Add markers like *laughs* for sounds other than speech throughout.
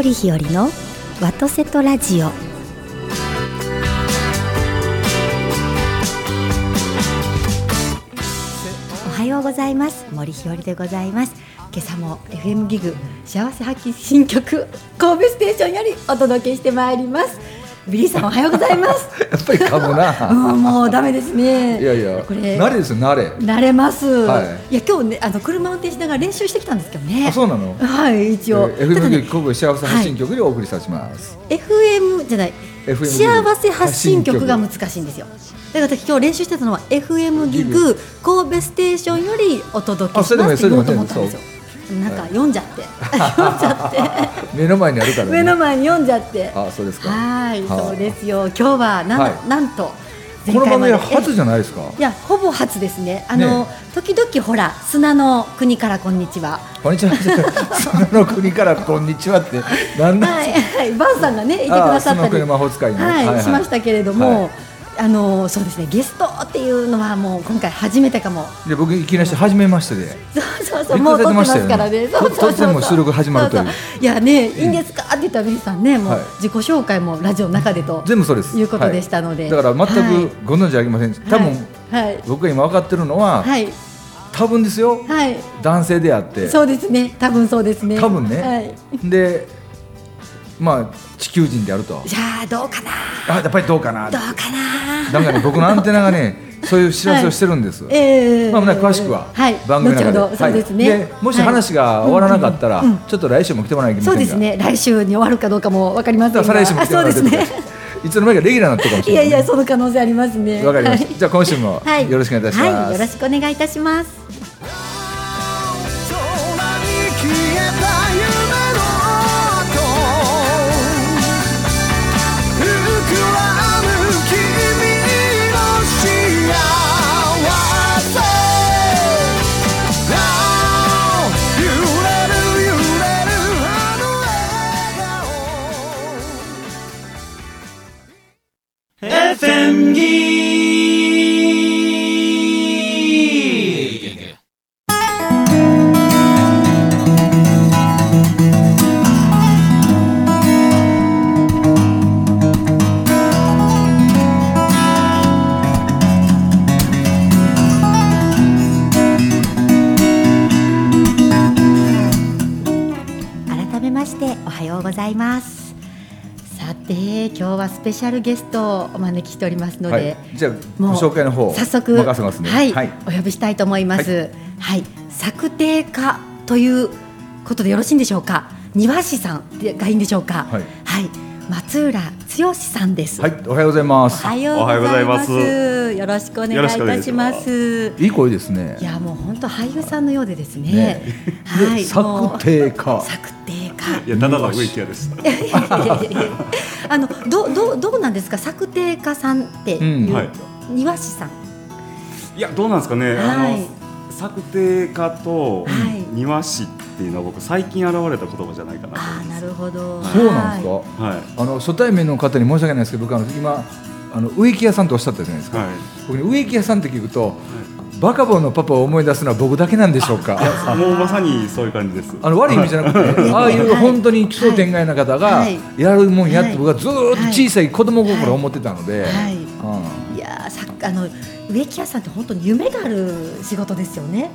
森日和の和とせとラジオ。おはようございます。森日和でございます。今朝も FM ギグ幸せ発揮新曲神戸ステーションよりお届けしてまいります。ビリーさんおはようございます。*laughs* やっぱり噛むな。うんもうダメですね。いやいや、これ慣れですよ、慣れ。慣れます、はい。い、や今日ねあの車運転しながら練習してきたんですけどね。あ、そうなの？はい一応、えー FM ね局神戸幸せ発信局でお送りさせます。FM じゃない。幸せ発信曲が難しいんですよ。だから私今日練習してたのは FM ギグ神戸ステーションよりお届けしますって言おうと思ったんですよなんか読んじゃって、読んじゃって *laughs* 目の前にあるから、ね。目の前に読んじゃってあ、そうですか。はいはあそうですよ今日はなん,、はいなんとこの番組初じゃないですか。いやほぼ初ですねあのね時々ほら砂の国からこんにちはこんにちは。その国からこんにちはって。なんなんはい、はい、バンさんがね、いてくださったり。あーその国魔法使いのはい、しましたけれども。はいあのそうですねゲストっていうのはもう今回初めてかも。で僕いきなり初めましてで、そうそうそうもう撮ってますからね。そうそうそう突然もう収録始まるという。いやねいいんですか？って言ったらビリーさんねもうはい。自己紹介もラジオの中でと全部そうです。いうことでしたので。はい。だから全くご存知ありません。多分、はいはい。僕が今分かってるのは、はい。多分ですよ。はい。男性であって。そうですね。多分そうですね。多分ね。はい。で、まあ地球人であると。じゃあどうかな。あ、やっぱりどうかな。どうかな。なんかね、僕のアンテナがね、そういう知らせをしてるんです。ええまあ、ね、詳しくは、はい。番組の中で。後ほどそうですね。はいでもし話が終わらなかったら、ちょっと来週も来てもらわないけませんが。そうですね。来週に終わるかどうかもわかりませんが。だから再来週も来てもらわなきゃいけないあそうですね。いつの間にかレギュラーになってるかもしいれない。*laughs* やいやその可能性ありますね。わかりました。はい。じゃあ今週もはいよろしくお願いいたします。はい、よろしくお願いいたします FM ギはスペシャルゲストをお招きしておりますので、はい。じゃあごもう紹介の方早速任せますね。はい、はい。お呼びしたいと思いますはい、策定家ということでよろしいんでしょうか？庭師さんがいいんでしょうか？はい松浦剛さんです、はい。おはようございまおす。はようございますよろしくお願いいたしいしまますいい声ですねい。やもう本当俳優さんのようでですね。ねはい。で策定家策定家。いや、ただの植木屋です。*laughs* あのどうどうどうなんですか？策定家さんっていう、うんはい庭師さん。いや、どうなんですかね？あはいの策定家とはい庭師っていうのは僕最近現れた言葉じゃないかなとああなるほど。そうなんですか？ははいあの初対面の方に申し訳ないですけど、僕あの今あの植木屋さんとおっしゃったじゃないですか。はい僕ね植木屋さんって聞くと、バカボンのパパを思い出すのは僕だけなんでしょうか？もうまさにそういう感じです。あの悪い意味じゃなくて、*laughs* ああいう本当に奇想天外な方がはい。やるもんやって、はい。僕はずーっと小さい子供心を思ってたので、はい。やーさあの植木屋さんって本当に夢がある仕事ですよね。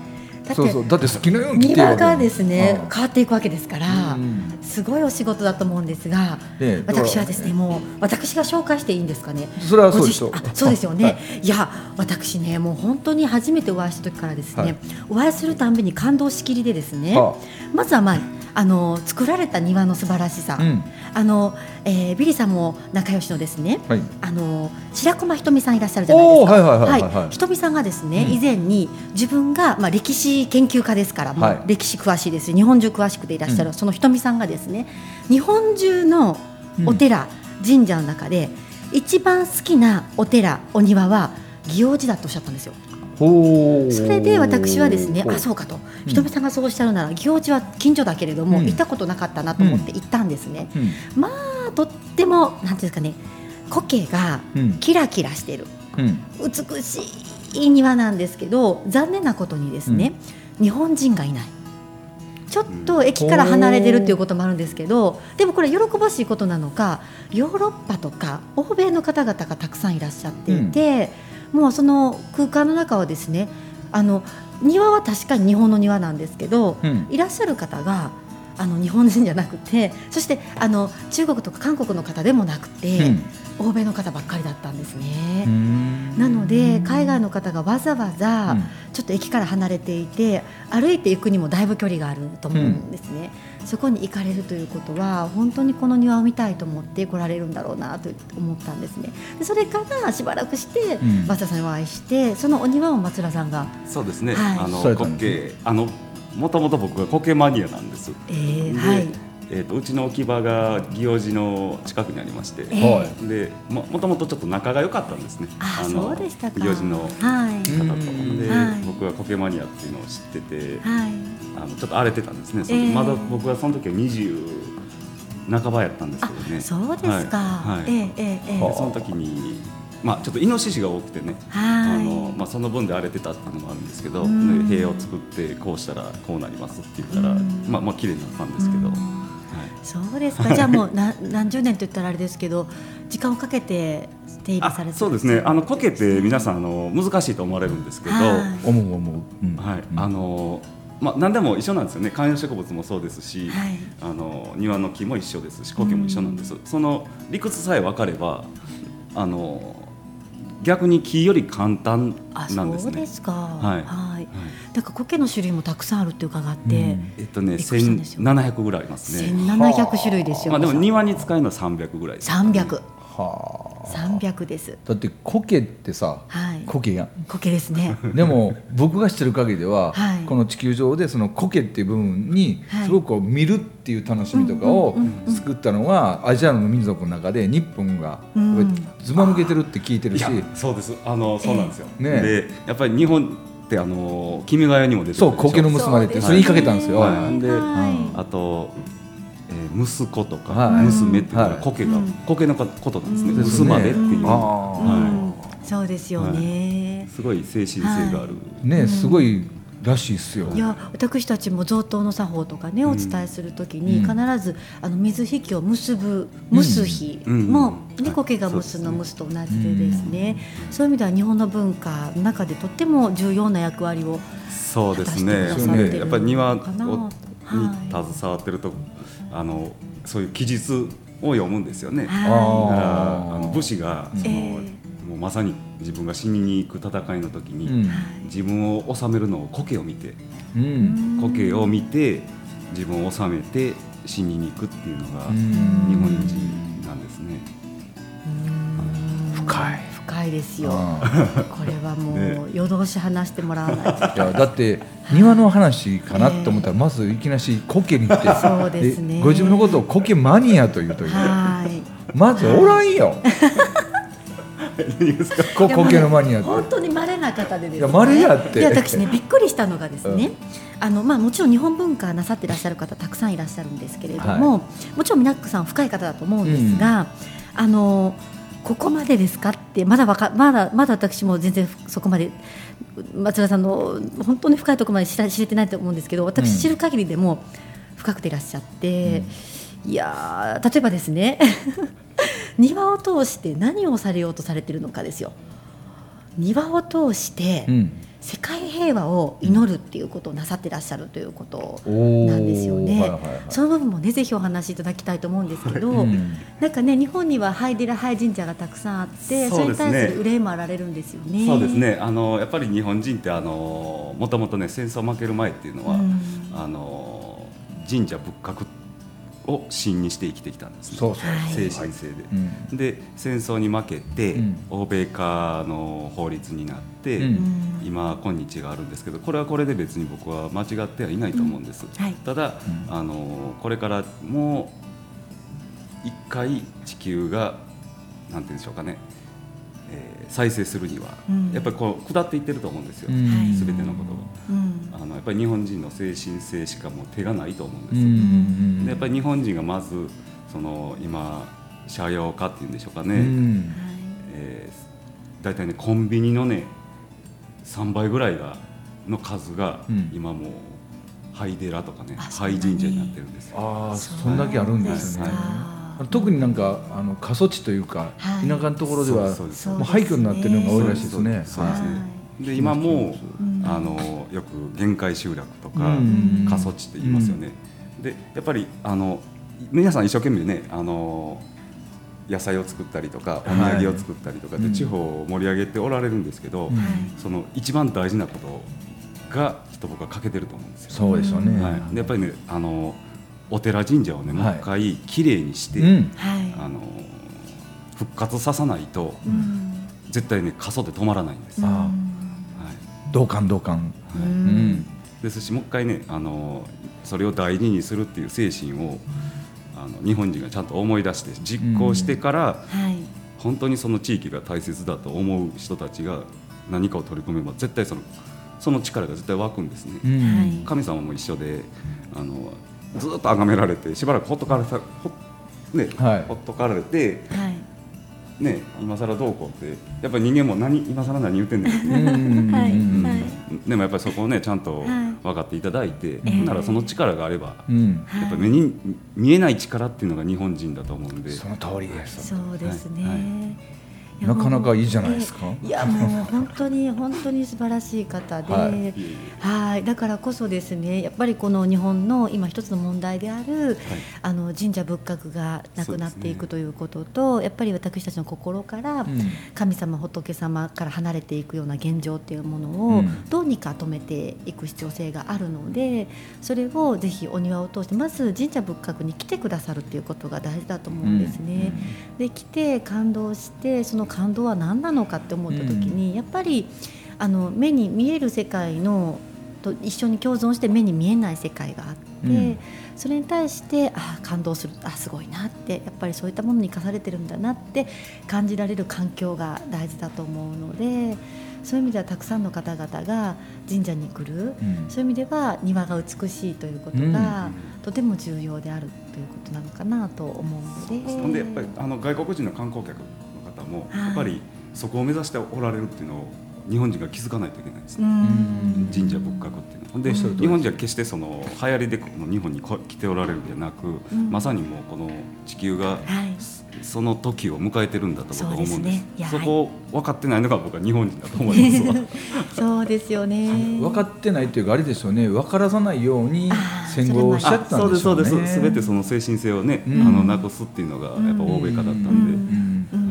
だってそうそう。だって好きなように庭がですねうん。変わっていくわけですから。うん。すごいお仕事だと思うんですが、私はですねもう私が紹介していいんですかね？それはそうでしょそうですよね、、はい。や私ねもう本当に初めてお会いした時からですね、はい。お会いするたんびに感動しきりでですね、はまずはまああの作られた庭の素晴らしさ、うん。あの、えービリーさんも仲良しのですね、はい。あの白駒ひとみさんいらっしゃるじゃないですか。はいひとみさんがですね、うん。以前に自分がまあ歴史研究家ですから、もうはい。歴史詳しいです日本中詳しくていらっしゃる、うん。そのひとみさんがですね日本中のお寺、神社の中で一番好きなお寺お庭は祇王寺だとおっしゃったんですよ。それで私はですねあそうかと。ひとみさんがそうおっしゃるなら祇王寺は近所だけれども、うん。行ったことなかったなと思って行ったんですね。うん。まあとってもなんていうんですかね苔がうん。キラキラしてる。うん。美しい庭なんですけど残念なことにですね、日本人がいない。ちょっと駅から離れてるっていうこともあるんですけどでもこれ喜ばしいことなのかヨーロッパとか欧米の方々がたくさんいらっしゃっていて、もうその空間の中はですねあの庭は確かに日本の庭なんですけど、うん。いらっしゃる方があの日本人じゃなくてそしてあの中国とか韓国の方でもなくて、欧米の方ばっかりだったんですね。なので海外の方がわざわざうん。ちょっと駅から離れていて歩いていくにもだいぶ距離があると思うんですね、そこに行かれるということは本当にこの庭を見たいと思って来られるんだろうなと思ったんですね。でそれからしばらくしてん。松田さんにお会いしてそのお庭を松田さんが、そうですね、はい。あのそうやったんです苔あのもともと僕が苔マニアなんです。えーではいえー、とうちの置き場が祇王寺の近くにありまして、えー。はい。でももともとちょっと仲が良かったんですね。あの祇王寺の方と、で、はい。僕は苔マニアっていうのを知ってて、はい。あのちょっと荒れてたんですね、えー。まだ僕はその時は20半ばやったんですけどね。あそうですか、はい。はい。ええええええはでその時に、まあ、ちょっとイノシシが多くてね、はい。あのまあ、その分で荒れてたっていうのもあるんですけど、うん。で塀を作ってこうしたらこうなりますって言ったら、うん。まあまあ綺麗になったんですけど、そうですか。じゃあもうな何十年と言ったらあれですけど時間をかけて手入れされてあそうですね。あの苔って皆さんあの難しいと思われるんですけど、はい。思う思う、うん。はい。うん。あのまあ、何でも一緒なんですよね。観葉植物もそうですし、はい。あの庭の木も一緒ですし苔も一緒なんです、その理屈さえ分かればあの逆に木より簡単あなんですね。そうですか。はい。はい。だから苔の種類もたくさんあるって伺って、うん。えっとね、びっくりしたんですよ1700ぐらいありますね。1700種類ですよ、まあでも皆庭に使えるのは300ぐらいです、さん300はあ。300です。だって苔ってさはい。苔やん。苔ですね。*laughs* でも僕が知ってる限りでは、はい。この地球上でその苔っていう部分にはい。すごくこう見るっていう楽しみとかをうんうんうんうん。作ったのはアジアの民族の中で日本がうん。ずば抜けてるって聞いてるし、いやそうです。あのそうなんですよ、ええ。ねでやっぱり日本ってあの君が代にも出てるそう苔の結ばれってそれ言いかけたんですよ。はい。ではい。あと、えー息子とか、はい。娘っていうのははい。苔が、うん。苔のことなんですね、娘までっていう、あうん。そうですよね、すごい精神性がある、あねすごいらしいっすよ。いや私たちも贈答の作法とかね、うん。お伝えするときにうん。必ずあの水引きを結ぶ結日うんも、うん。ね苔が結の結と同じでですね、そういう意味では日本の文化の中でとっても重要な役割をそうですね果たしてくださってるでやっぱり庭にはい。携わってるとあのそういう記述を読むんですよね。はいだからあの武士がその、えもうまさに自分が死にに行く戦いの時に、うん。自分を治めるのを苔を見てうん。苔を見て自分を治めて死にに行くっていうのがうん。日本人なんですね。深い。深いですよ。あこれはもね。う夜通し話してもらわないと。ーいやだって庭の話かなと思ったらまずいきなし苔に行って。そうですね。ご自分のことを苔マニアというという。はい。まずおらんよ。こ苔のマニアって。本当に稀な方でですね。いや稀やって。いや私ねびっくりしたのがですね、あのまあもちろん日本文化なさってらっしゃる方たくさんいらっしゃるんですけれども、もちろん皆さん深い方だと思うんですが、あのここまでですか？ってまだわかまだまだ私も全然そこまで松田さんの本当に深いところまで知ら知れてないと思うんですけど私知る限りでも深くていらっしゃって、いやー例えばですね *laughs* 庭を通して何をされようとされてるのかですよ。庭を通して、うん世界平和を祈るっていうことをなさってらっしゃるということなんですよね。はいはいはい。その部分もねぜひお話しいただきたいと思うんですけど、うん。なんかね日本にはハイデラハイ神社がたくさんあってそ,、れに対する憂いもあられるんですよね。そうですね。あのやっぱり日本人ってあのもともとね戦争負ける前っていうのは、うん。あの神社仏閣を神にして生きてきたんですね。そうそう。はい。精神性で。うん。で戦争に負けて、うん。欧米化の法律になって、うん。今今日があるんですけどこれはこれで別に僕は間違ってはいないと思うんです、はい。ただ、うん。あのこれからもう一回地球がなんて言うんでしょうかね、えー再生するには、うん。やっぱりこう下っていってると思うんですよ、うん。はい全てのことが。うんあのやっぱり日本人の精神性しかもう手がないと思うんです、うんうんでやっぱり日本人がまずその今社用化っていうんでしょうかね、うん。えー、大体ねコンビニのね3倍ぐらいがの数がうん。今もう灰寺とかねあ灰神社になってるんですよ。ああそんだけあるんですね特になんかあの過疎地というか、はい。田舎のところではもう廃墟になってるのが多いらしいですね。そうで今もうん。あのよく限界集落とかうん。過疎地って言いますよね、でやっぱりあの皆さん一生懸命ねあの野菜を作ったりとかお土産を作ったりとかで、はい地方を盛り上げておられるんですけど、その一番大事なことがきっと僕は欠けてると思うんですよ。そうですよね、はい、でやっぱりねあのお寺神社をねもうはい一回きれいにして、あの復活ささないとうん。絶対ね過疎で止まらないんです。同感同感、ういはい。うん。ですしもう一回ねあのそれを大事にするっていう精神をあの日本人がちゃんと思い出して実行してから、はい。本当にその地域が大切だと思う人たちが何かを取り組めば絶対そのその力が絶対湧くんですね。神様も一緒であのずっと崇められてしばらくほっとかれたほ,、ねはい。ほっとかれて、はい。ね、今更どうこうってやっぱり人間も何今更何言ってんねんって、うんはいうんはいでもやっぱりそこをねちゃんとはい。分かっていただいて、ええ。ならその力があれば、うん。はいやっぱり目に見えない力っていうのが日本人だと思うんで。その通りです。そうですね、はいなかなかいいじゃないですか。えいやもう本当に本当に素晴らしい方で、ははい。だからこそですねやっぱりこの日本の今一つの問題である、あの神社仏閣がなくなっていくということと、やっぱり私たちの心からうん。神様仏様から離れていくような現状っていうものをうん。どうにか止めていく必要性があるのでそれをぜひお庭を通してまず神社仏閣に来てくださるっていうことが大事だと思うんですね。で来て感動してその感動は何なのかって思った時に、やっぱりあの目に見える世界のと一緒に共存して目に見えない世界があって、うん。それに対してあ感動するあすごいなってやっぱりそういったものに生かされてるんだなって感じられる環境が大事だと思うのでそういう意味ではたくさんの方々が神社に来る、うん。そういう意味では庭が美しいということが、とても重要であるということなのかなと思うので。ほんでやっぱりあの外国人の観光客もはい。やっぱりそこを目指しておられるっていうのを日本人が気づかないといけないですね。うん。神社仏閣っていうの。はほんで日本人は決してその流行りでこの日本にこ来ておられるんじゃなく、うん。まさにもうこの地球がはい。その時を迎えてるんだと僕は思うんです。そうですね。そこを分かってないのが僕は日本人だと思います。わ *laughs* そうですよね。分かってないっていうかあれですよね。分からさないように戦後をしちゃったんでしょうね。そうですそうです。全てその精神性をね、うん。あのなくすっていうのがやっぱ欧米化だったんで、うん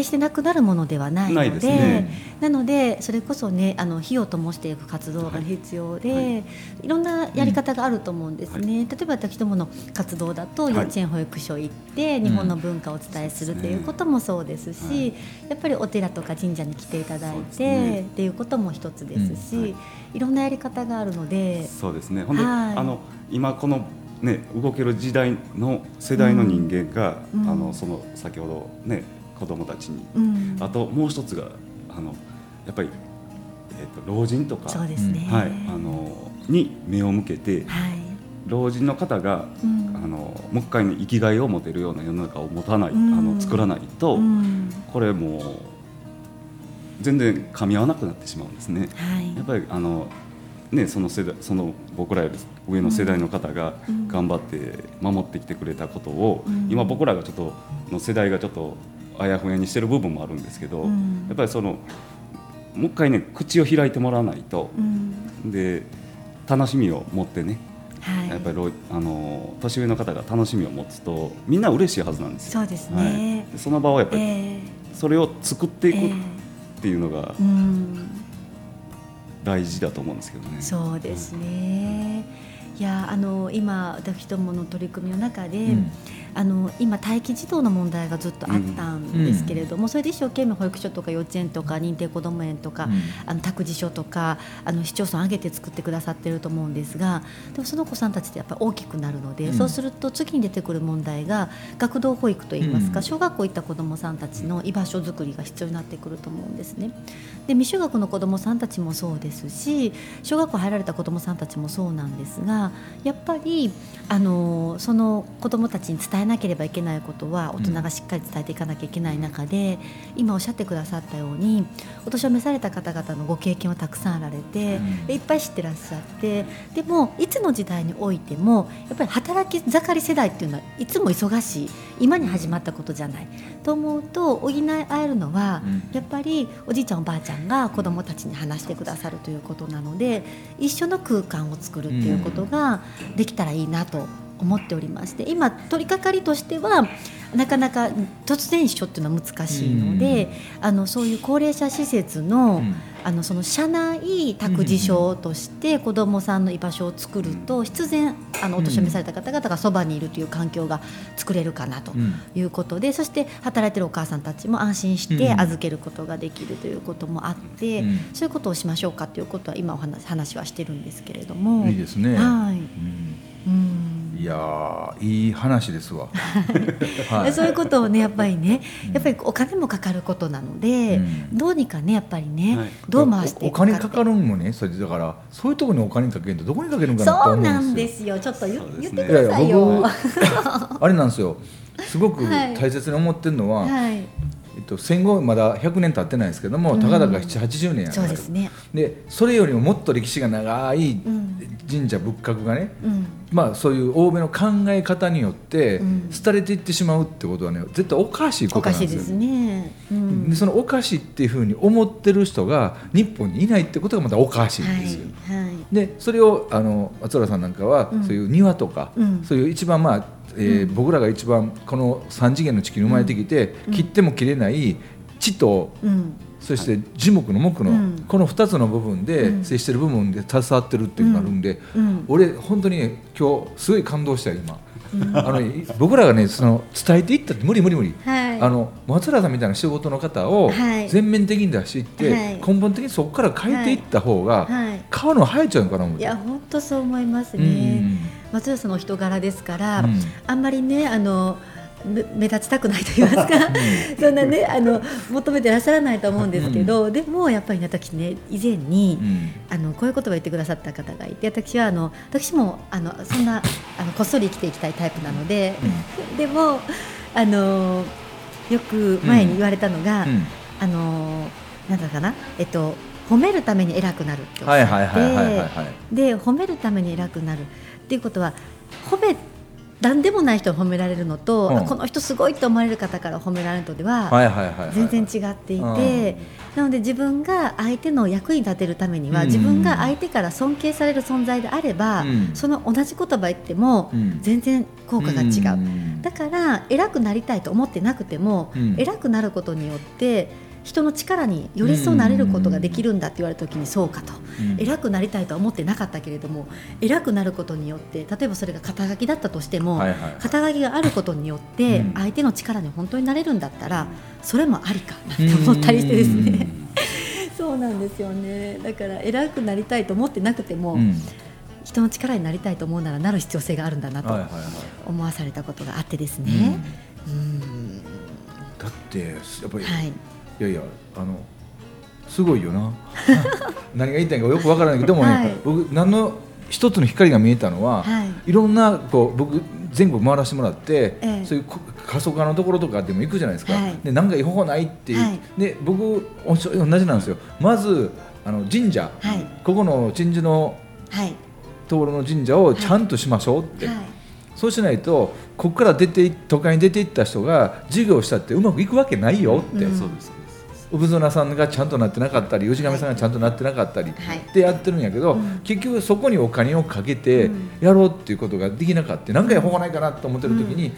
決してなくなるものではないのでね。なのでそれこそねあの火を灯していく活動が必要で、はい。い、ろんなやり方があると思うんですね、例えば私どもの活動だとい。幼稚園保育所行って日本の文化をお伝えするっていうこともそうですし、はい。やっぱりお寺とか神社に来ていただいて、ね。っていうことも一つですし、うん。はい。い、ろんなやり方があるのでそうですね。ほんで、はい。あの今このね動ける時代の世代の人間が、うん。あのその先ほどね子供たちに、うん。あともう一つがあのやっぱり、えー、と老人とか。そうですね、はい、あのに目を向けてはい。老人の方が、うん。あのもう一回ね生きがいを持てるような世の中を持たない、うん。あの作らないと、うん。これもう全然噛み合わなくなってしまうんですね。はい。やっぱりあのねその世代その僕らより上の世代の方がうん。頑張って守ってきてくれたことを、うん。今僕らがちょっとの世代がちょっとあやふやにしてる部分もあるんですけど、うん。やっぱりそのもう一回ね口を開いてもらわないとう、ん。で楽しみを持ってねはい。やっぱり老あの年上の方が楽しみを持つとみんな嬉しいはずなんですよ。そうですね。はい、でその場をやっぱり、えそれを作っていくっええていうのがえうん。大事だと思うんですけどね。そうですね。いやあの今私どもの取り組みの中で、うんあの今待機児童の問題がずっとあったんですけれども、それで一生懸命保育所とか幼稚園とか認定こども園とか、うん。あの託児所とかあの市町村挙げて作ってくださってると思うんですがでもその子さんたちってやっぱり大きくなるので、うん。そうすると次に出てくる問題が学童保育といいますか、うん小学校行った子どもさんたちの居場所づくりが必要になってくると思うんですね。で未就学の子どもさんたちもそうでですし小学校入られた子どもさんたちもそうなんですがやっぱりあのその子どもたちに伝えなければいけないことは大人がしっかり伝えていかなきゃいけない中で、今おっしゃってくださったようにお年を召された方々のご経験はたくさんあられて、うん。いっぱい知ってらっしゃってでもいつの時代においてもやっぱり働き盛り世代っていうのはいつも忙しい今に始まったことじゃないと思うと補い合えるのは、うん。やっぱりおじいちゃんおばあちゃんが子どもたちに話してくださるということなので一緒の空間を作るっていうことができたらいいなと思っておりまして今取り掛かりとしてはなかなか突然一緒っていうのは難しいので、あのそういう高齢者施設の,、うん。あのその社内託児所として子どもさんの居場所を作ると必然あのお年を召された方々がそばにいるという環境が作れるかなとうん。いうことでそして働いてるお母さんたちも安心して預けることができるということもあって、うん。そういうことをしましょうかということは今お話話はしてるんですけれども。いいですね。はい。うんうんいやーいい話ですわ。*laughs* はい。そういうことをねやっぱりねやっぱりお金もかかることなので、うん。どうにかねやっぱりね、はい。どう回しておおいくか。って金かかるんもねそれだからそういうところにお金かけるとどこにかけるんかなとそう思なんでうんですよ。ちょっと言,、ね言ってくださいよ。あれなんですよ。すごくはい。大切に思ってるのは、はい、えっと、戦後まだ100年経ってないですけども、うん。たかだか780年やそうですね。でそれよりももっと歴史が長いうん。神社仏閣がね、うん、まあ、そういう欧米の考え方によってうん。廃れていってしまうってことはね絶対おかしいこおとなんですよかしいですね。うん。でそのおかしいっていうふうに思ってる人が日本にいないってことがまたおかしいんですよ。はいはい。でそれをあの松浦さんなんかは、うん。そういう庭とか、うん。そういう一番まあ、えーうん。僕らが一番この3次元の地球に生まれてきて、うん。切っても切れない地とうん。そして樹木の木の、うん。この2つの部分で、うん。接してる部分で携わってるっていうのがあるんで、うん。俺本当にね今日すごい感動したよ今。あのい僕らがねその伝えていったって無理無理無理、はい。あの松浦さんみたいな仕事の方をはい。全面的に出していって、はい。根本的にそこから変えていった方が、はい。変わるの早いんちゃうのかな思。いや本当そう思いますうんね。松浦さんのお人柄ですから、うん。あんまりねあのめ目立ちたくないと言いますか、そんなねあの求めてらっしゃらないと思うんですけど、でもやっぱりね私ね以前に、うん。あのこういう言葉を言ってくださった方がいて私はあの私もあのそんなあのこっそり生きていきたいタイプなので、でもあのよく前に言われたのが、うん。あのなんだかなえっと褒めるために偉くなるっておっしはいゃってで褒めるために偉くなるっていうことは褒め何でもない人を褒められるのと、うん。あこの人すごいと思われる方から褒められるのでは、全然違っていて、なので自分が相手の役に立てるためには、うん。自分が相手から尊敬される存在であれば、うん。その同じ言葉言ってもうん。全然効果が違う、ん。だから偉くなりたいと思ってなくても、うん。偉くなることによって人の力によりそうなれることができるんだって言われた時にそうかと、うん。偉くなりたいとは思ってなかったけれども偉くなることによって例えばそれが肩書きだったとしても、はいはい肩書きがあることによってうん。相手の力に本当になれるんだったらそれもありかなって思ったりしてですね。*laughs* そうなんですよね。だから偉くなりたいと思ってなくても、うん。人の力になりたいと思うならなる必要性があるんだなとはいはいはい。思わされたことがあってですね。うん。だってやっぱり、はいいやいやあのすごいよな。*laughs* 何が言いたいかよくわからないけどでもね、はい。僕何の一つの光が見えたのは、はい。い、ろんなこう僕全国回らせてもらって、ええ。そういうこ過疎化のところとかでも行くじゃないですか、はい。でなんかいい方法ないっていう、はい。で僕おし同じなんですよ。まずあの神社、はい。ここの鎮守のはい。ところの神社をちゃんとしましょうって、はい。そうしないとここから出てい都会に出ていった人が事業したってうまくいくわけないよって、うん。そうです産園さんがちゃんとなってなかったり氏神さんがちゃんとなってなかったりはい。ってやってるんやけど、うん。結局そこにお金をかけてうん。やろうっていうことができなかった何かや方法ないかなと思ってる時に、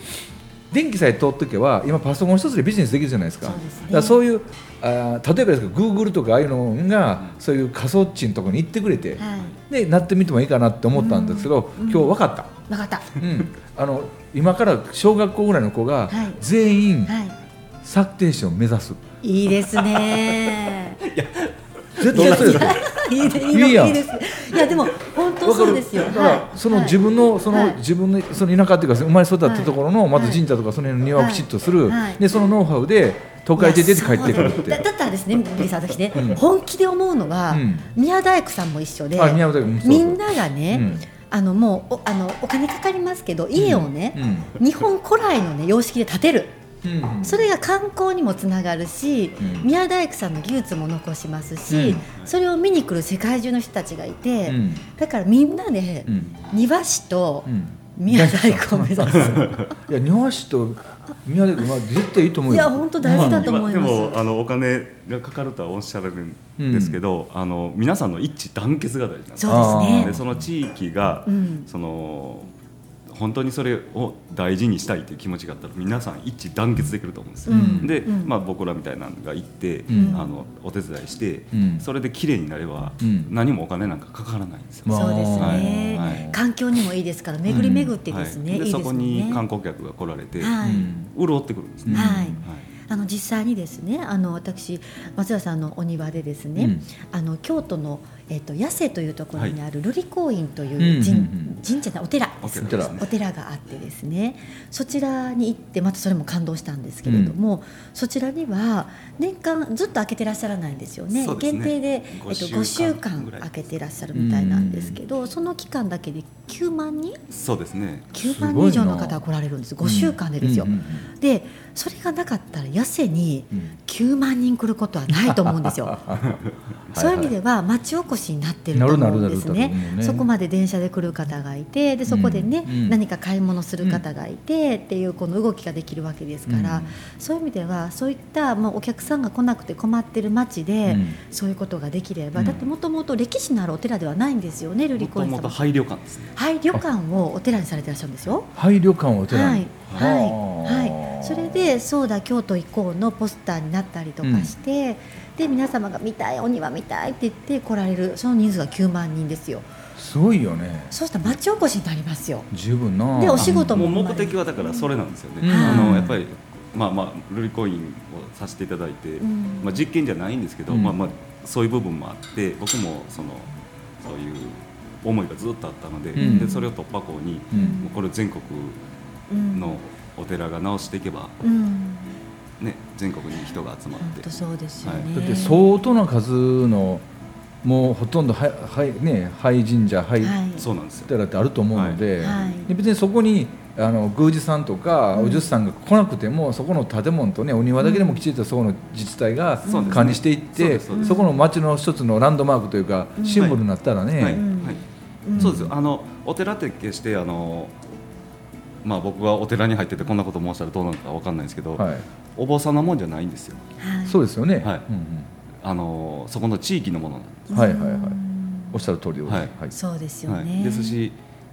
電気さえ通っとけば今パソコン一つでビジネスできるじゃないですか。そうね。だからそういうあー例えばですけど Google とかああいうのがそういう仮想地のところに行ってくれて、はい。でなってみてもいいかなって思ったんですけど、うん。今日分かった。分かった。うん、あの今から小学校ぐらいの子がはい。全員はい。策定士を目指す、いいですね。絶対そうですよ。*laughs* いいでいいのいいやんいいですいやでも本当そうですよ。だから、はい。その自分のその、はい。自分のその田舎っていうか生まれ育ったところの、はい。まず神社とかその辺の庭をきちっとする、はい。でそのノウハウで都会で出て帰ってくるってだだったらですねビさん私ね、うん。本気で思うのは、うん。宮大工さんも一緒でみんながね、うん。あのもうおあのお金かかりますけど家をね、うん。日本古来のね様式で建てるそれが観光にもつながるし、うん。宮大工さんの技術も残しますし、うん。それを見に来る世界中の人たちがいて、うん。だからみんなでうん。庭師とうん。宮大工を目指す、*laughs* いや庭師と宮大工まあ絶対いいと思うよ。いや本当大事だと思います。でもあのお金がかかるとはおっしゃるんですけど、あの皆さんの一致団結が大事なんですそうですあね。でその地域が、うん。その本当にそれを大事にしたいという気持ちがあったら皆さん一致団結できると思うんですよ、うん。で、うん。まあ、僕らみたいなのが行って、うん。あのお手伝いして、うん。それで綺麗になれば、うん。何もお金なんかかからないんですよ、まあ。そうですね、はい。はい。環境にもいいですから巡り巡ってですね、そこにね観光客が来られて、潤ってくるんですね、はい。あの実際にですねあの私松田さんのお庭でですね、うん。あの京都の、えっと八瀬というところにある瑠璃光院といううん神,、社のお寺。お寺お寺ですね。お寺があってですね。そちらに行ってまたそれも感動したんですけれども、そちらには年間ずっと開けてらっしゃらないんですよね。ね。限定で、えっと、5週間5週間ぐらい開けてらっしゃるみたいなんですけど、その期間だけで9万人？そうですね。9万人以上の方が来られるんです。5週間でですよ。うんうんでそれがなかったら八瀬にうん。9万人来ることはないと思うんですよ。*laughs* *laughs* そういう意味では町おこしになってると思うんですね。ね。そこまで電車で来る方がいてでそこでね、うん。うん。何か買い物する方がいて、っていうこの動きができるわけですから、うん。そういう意味ではそういった、まあ、お客さんが来なくて困ってる町で、うん。そういうことができれば、うん。だってもともと歴史のあるお寺ではないんですよね瑠璃光院様もと廃旅館ですね。はい旅館をお寺にされてらっしゃるんですよ。廃旅館をお寺はい。に、はい、はあ。はい、それでそうだ京都行こうのポスターになったりとかして、で皆様が見たいお庭見たいって言って来られるその人数が9万人ですよ。すごいよね。そうしたら町おこしになりますよ。十分な。でお仕事も目的はだからそれなんですよね、うん。あはいのやっぱりまあまあルリコインをさせていただいて、ん。まあ、実験じゃないんですけど、うん。まあまあそういう部分もあって僕もそのそういう思いがずっとあったので,、うん。でそれを突破口に、うん。もうこれ全国うん。のお寺が直していけば、うん。ね、全国に人が集まって。そうですよね、はい。だって相当な数のもうほとんどはいはいね廃神社廃はい。そうなんですよ。寺ってあると思うので,、はい。で別にそこにあの宮司さんとかうん。お術さんが来なくても、そこの建物とねお庭だけでもきちっとそこの自治体が管理していって、そこの町の一つのランドマークというか、うん。シンボルになったらね、はい。うんはい。うん。そうですよ。あのお寺って決してあの、まあ、僕がお寺に入っててこんなこと申したらどうなのかわかんないですけど、はい。お坊さんなもんじゃないんですよ。はい。そうですよね、はい。うんあのそこの地域のものなんでうんはいはいはい。うん。おっしゃる通りでございはい。そうですす、よね、はい、ですし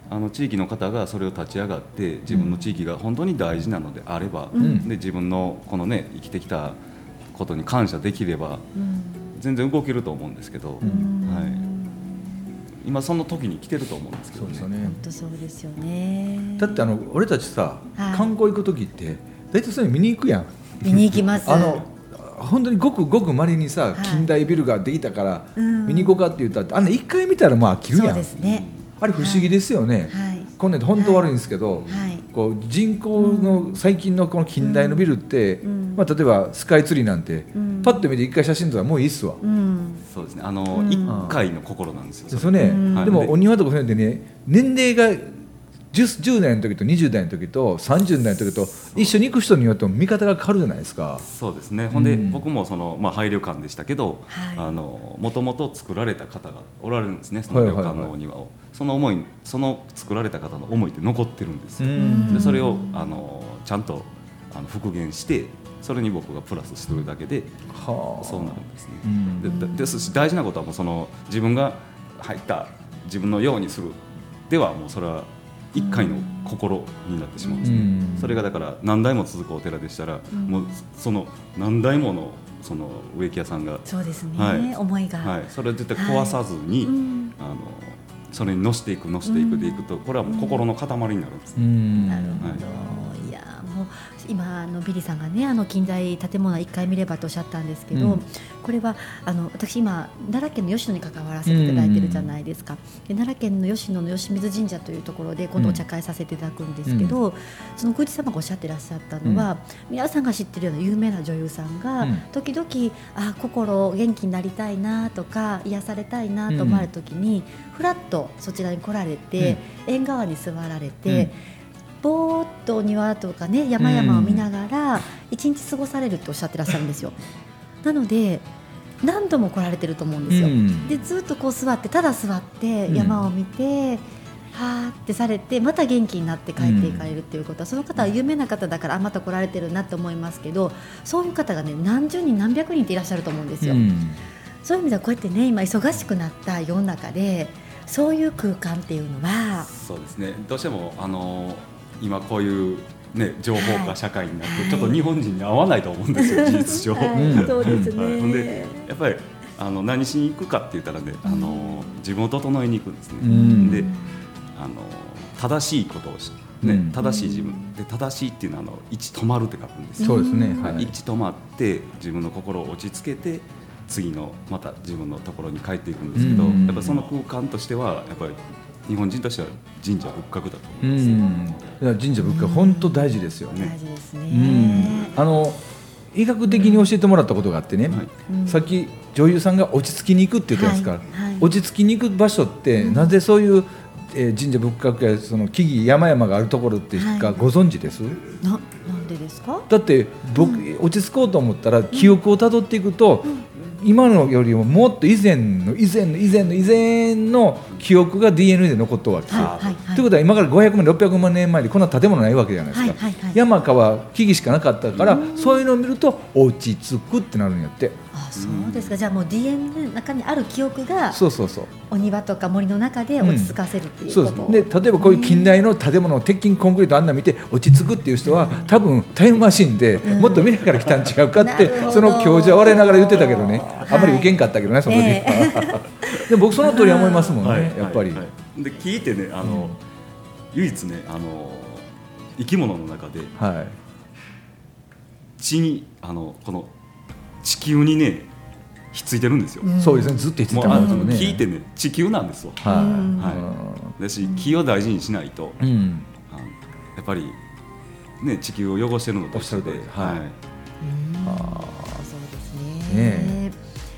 あの地域の方がそれを立ち上がって自分の地域が本当に大事なのであれば、うん。で自分のこのね生きてきたことに感謝できればうん。全然動けると思うんですけど、うん。はい、今その時に来てると思うんですけどね。そうですよね。本当そうですよね。だってあの俺たちさ、はい。観光行く時って大体それ見に行くやん。見に行きます。あの本当にごくごくまれにさ、はい。近代ビルができたから、うん。見に行こうかって言ったってあんな一回見たらまあ飽きるそうやんですね。あれ不思議ですよね、はい。こんなん本当悪いんですけど、はい。こう人口の最近のこの近代のビルって、うんまあ、例えばスカイツリーなんて、うん。パッと見て一回写真撮ったらもういいっすわ、うん。そうですね。あの、うん。一回の心なんですよですよね、うん。でもお庭とかそういうのでね年齢が 10, 10代の時と20代の時と30代の時と一緒に行く人によっても見方が変わるじゃないですか。そうですね。ほんで、うん。僕もその、まあ、廃旅館でしたけど、はい。あのもともと作られた方がおられるんですねその旅はいはい。はい館のお庭を、その思いその作られた方の思いって残ってるんですよ、うん。でそれをあのちゃんとあの復元してそれに僕がプラスしてるだけではあ。そうなるんですね、うん。ででですし大事なことはもうその自分が入った自分のようにするではもうそれは一回の心になってしまうんですね、うん。それがだから何代も続くお寺でしたら、もうその何代ものその植木屋さんが、そうですね、はい。思いが、はい、それを絶対壊さずに、うん。あのそれに乗していく乗していくでいくとこれはもう心の塊になるんです、うん。なるほど、、はい今あのビリーさんがねあの近代建物は1回見ればとおっしゃったんですけど、うん。これはあの私今奈良県の吉野に関わらせていただいてるじゃないですか、で奈良県の吉野の吉水神社というところで今度お茶会させていただくんですけど、その宮司様がおっしゃってらっしゃったのは、皆さんが知ってるような有名な女優さんが、うん。時々あ心元気になりたいなとか癒されたいなと思われる時に、ふらっとそちらに来られて、縁側に座られて、ぼーっとお庭とかね山々を見ながら一日過ごされるっておっしゃってらっしゃるんですよ。*laughs* なので何度も来られてると思うんですよ。うんでずっとこう座ってただ座ってうん山を見て、はーってされてまた元気になって帰っていかれるっていうことは、その方は有名な方だからあまた来られてるなと思いますけどそういう方がね何十人何百人っていらっしゃると思うんですよ。うんそういう意味ではこうやってね今忙しくなった世の中でそういう空間っていうのはそうですねどうしてもあの今こういう、ね、情報はい。化社会になって、はい。ちょっと日本人に合わないと思うんですよ、事実上。はい。うん。そうですね、はい。ほんでやっぱりあの何しに行くかって言ったらね、あの自分を整えに行くんですね。うん。であの正しいことをし、ねうん。正しい自分。で正しいっていうのはあの一止まるって書くんですよ。そうですね。うん。はい。一致止まって自分の心を落ち着けて次のまた自分のところに帰っていくんですけど、うん。やっぱりその空間としてはやっぱり日本人としては神社仏閣だとう思います。ん。だから神社仏閣本当大事ですよね。大事ですね、うん。あの医学的に教えてもらったことがあってね、はいうん。さっき女優さんが落ち着きに行くって言ったんですか。ら、はい。はい。落ち着きに行く場所って、なぜそういう、えー神社仏閣やその木々山々があるところっていうかはい。ご存知です、ななんでですか？だって僕、落ち着こうと思ったら記憶をたどっていくと、今のよりももっと以前の以前の以前の以前の記憶が DNA で残ったわけ。ですよ。はいはいはい。ということは今から500万600万年前にこんな建物ないわけじゃないですか、はいはいはい。山川木々しかなかったから、そういうのを見ると落ち着くってなるんやってあそうですか。じゃあもう DNA の中にある記憶がそうそうそう。お庭とか森の中で落ち着かせるっていうそうこと、です。で例えばこういう近代の建物鉄筋コンクリートあんな見て落ち着くっていう人は多分タイムマシンでもっと未来から来たん違うかって、その教授は笑いながら言ってたけどね、あんまり受けんかったけどねそこで、え *laughs* でも僕その通り思いますもんね、はい。やっぱり、はい。はい。で聞いてねあの、唯一ねあの生き物の中ではい。地にあのこの地球にねひっついてるんですよ。うん。そうですね。ずっと言ってもうあのたもんね。聞いてね地球なんですわ。はい、うん。はい。だし気を大事にしないと、やっぱりね地球を汚してるのと一緒で。はい。うん。あそうですね。ね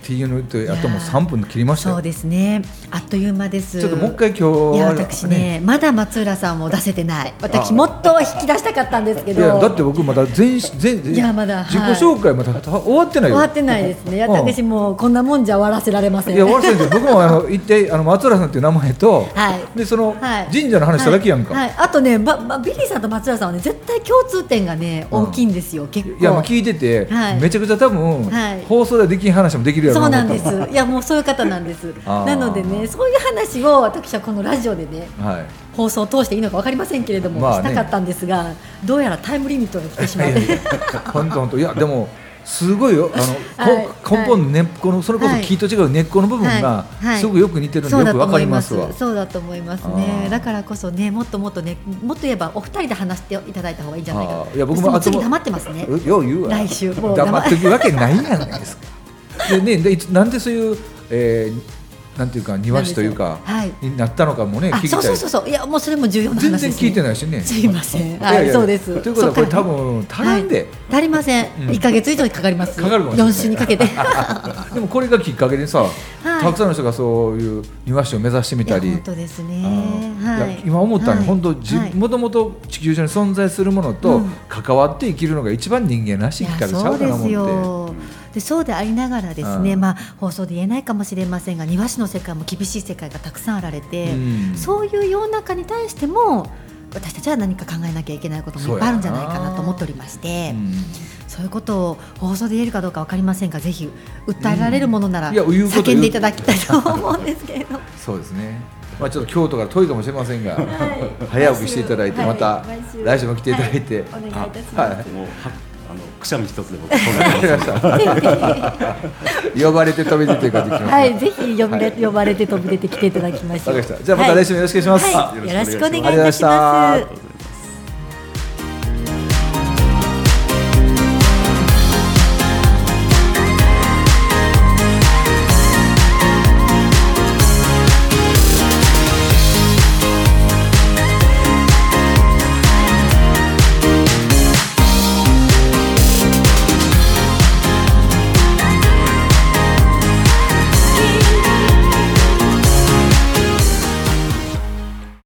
っていうのとあともう3分切りましたよ。そうですね。あっという間です。ちょっともう一回今日いやは私ねまだ松浦さんも出せてない。私もっと引き出したかったんですけど。いやだって僕まだ全全いやまだ自己紹介まだ終わってないよ。終わってないですね。いやうん。私もうこんなもんじゃ終わらせられません。いや、悪いです僕もあの一体あの松浦さんっていう名前と、はい。でそのはい。神社の話しただけやんか。はい。はい。あとね、ばばビリーさんと松浦さんはね絶対共通点がねうん大きいんですよ、結構。いやもう聞いてて、はい。めちゃくちゃ多分、はい。放送ではできん話もできるそうなんです。*laughs* いやもうそういう方なんです。なのでねそういう話を私はこのラジオでねたはい。放送を通していいのか分かりませんけれども、まあね。したかったんですがどうやらタイムリミットが来てしまって。*laughs* 本当本当。いやでもすごいよ。あの、*laughs* はいこ根本の根っこのそれこそ木と違う根っこの部分がはいはい。すごくよく似てるそうだとのでよくわかりますすわ。そうだと思います。あね。ー。だからこそねもっともっとねもっと言えばお二人で話していただいた方がいいんじゃないかいや僕も次黙ってますね。うよう言うわ。来週。もう黙っとくわけないやないですか。でねでなんでそういう、えー、なんていうか庭師というか、はい。になったのかもねあ聞きたい。そうそうそうそう。いやもうそれも重要な話です、ね、全然聞いてないしね。すいません。はいいそうです。ということはこれ多分足らんで、足りません、うん。一ヶ月以上にかかります。かかるかもしれない。4週にかけて。*laughs* でもこれがきっかけでさ、い。たくさんの人がそういう庭師を目指してみたり。本当ですね。はい。今思ったの、はい。本当じはい。もともと地球上に存在するものとうん。関わって生きるのが一番人間らしい生き方ちゃそうかな思って。よでそうでありながらですね、うんまあ、放送で言えないかもしれませんが庭師の世界も厳しい世界がたくさんあられて、うんそういう世の中に対しても私たちは何か考えなきゃいけないこともいっぱいあるんじゃないかなと思っておりましてうんそういうことを放送で言えるかどうか分かりませんがぜひ訴えられるものならうん叫んでいただきたいと思うんですけれど。そうですね。まあちょっと京都から遠いかもしれませんが、早起きしていただいて、はいまた来週も来ていただいて、はいお願いいたしますはい。もうくしゃみ一つで僕。呼ばれて飛び出て。*laughs* はい、ぜひ呼ばれ、呼ばれて飛び出てきていただきましじゃあまた来週もよろしくお願いしますはいよろしくお願いいたします。